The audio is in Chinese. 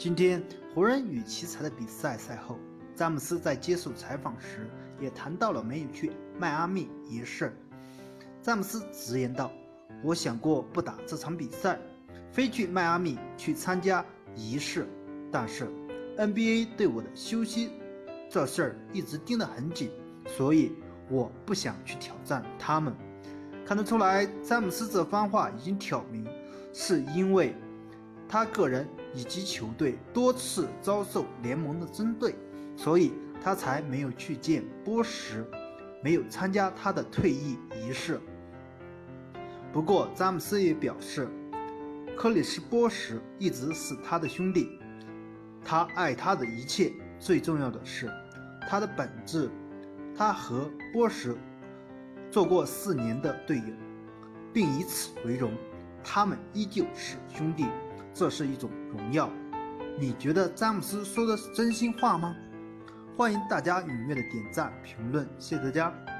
今天湖人与奇才的比赛赛后，詹姆斯在接受采访时也谈到了没有去迈阿密一事。詹姆斯直言道：“我想过不打这场比赛，飞去迈阿密去参加仪式，但是 NBA 对我的休息这事儿一直盯得很紧，所以我不想去挑战他们。”看得出来，詹姆斯这番话已经挑明，是因为他个人。以及球队多次遭受联盟的针对，所以他才没有去见波什，没有参加他的退役仪式。不过，詹姆斯也表示，克里斯·波什一直是他的兄弟，他爱他的一切，最重要的是他的本质。他和波什做过四年的队友，并以此为荣，他们依旧是兄弟。这是一种荣耀，你觉得詹姆斯说的是真心话吗？欢迎大家踊跃的点赞评论，谢谢大家。